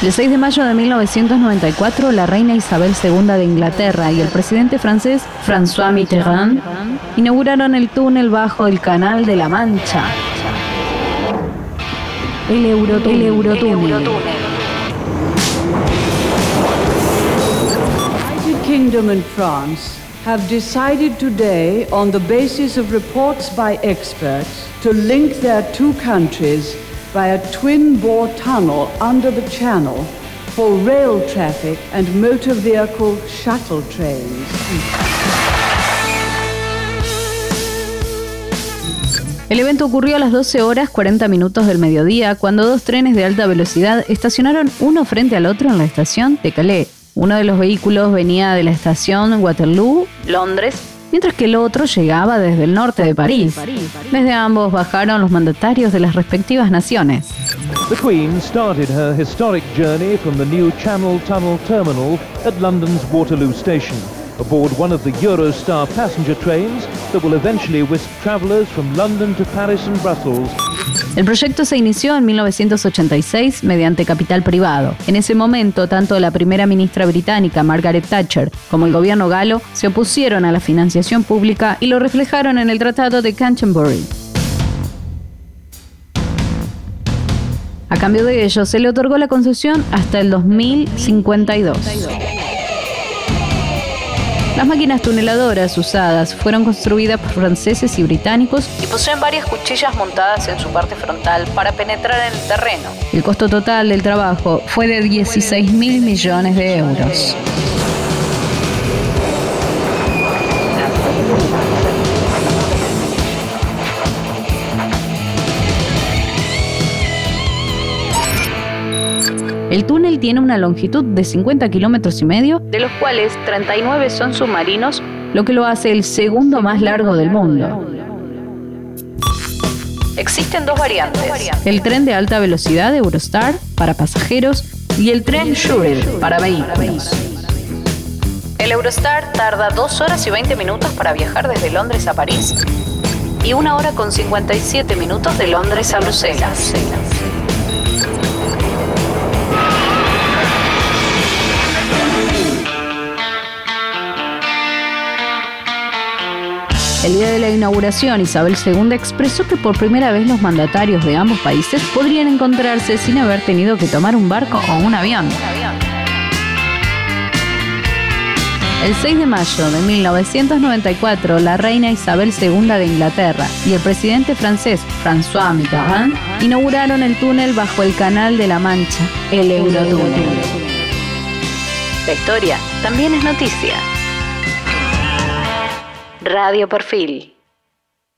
El 6 de mayo de 1994, la reina Isabel II de Inglaterra y el presidente francés François Mitterrand inauguraron el túnel bajo el Canal de la Mancha. El Eurotúnel. El Eurotúnel. Kingdom and France have decided today, on the basis of reports by experts, to link their two countries by a twin-bore tunnel under the channel for rail traffic and motor vehicle shuttle trains. El evento ocurrió a las 12 horas 40 minutos del mediodía cuando dos trenes de alta velocidad estacionaron uno frente al otro en la estación de Calais. Uno de los vehículos venía de la estación Waterloo, Londres, mientras que el otro llegaba desde el norte de París. Desde ambos bajaron los mandatarios de las respectivas naciones. The Queen started her historic journey from the new Channel Tunnel terminal at London's Waterloo Station, aboard one of the Eurostar passenger trains that will eventually whisk travellers from London to Paris and Brussels el proyecto se inició en 1986 mediante capital privado. En ese momento, tanto la primera ministra británica Margaret Thatcher como el gobierno galo se opusieron a la financiación pública y lo reflejaron en el Tratado de Canterbury. A cambio de ello, se le otorgó la concesión hasta el 2052. Las máquinas tuneladoras usadas fueron construidas por franceses y británicos y poseen varias cuchillas montadas en su parte frontal para penetrar en el terreno. El costo total del trabajo fue de 16 mil millones de euros. El túnel tiene una longitud de 50 kilómetros y medio, de los cuales 39 son submarinos, lo que lo hace el segundo más largo del mundo. Existen dos variantes, el tren de alta velocidad Eurostar para pasajeros y el tren Shuttle para vehículos. El Eurostar tarda 2 horas y 20 minutos para viajar desde Londres a París y 1 hora con 57 minutos de Londres a Bruselas. El día de la inauguración, Isabel II expresó que por primera vez los mandatarios de ambos países podrían encontrarse sin haber tenido que tomar un barco o un avión. El 6 de mayo de 1994, la reina Isabel II de Inglaterra y el presidente francés François Mitterrand inauguraron el túnel bajo el Canal de la Mancha, el Eurotúnel. La historia también es noticia. Radio Perfil.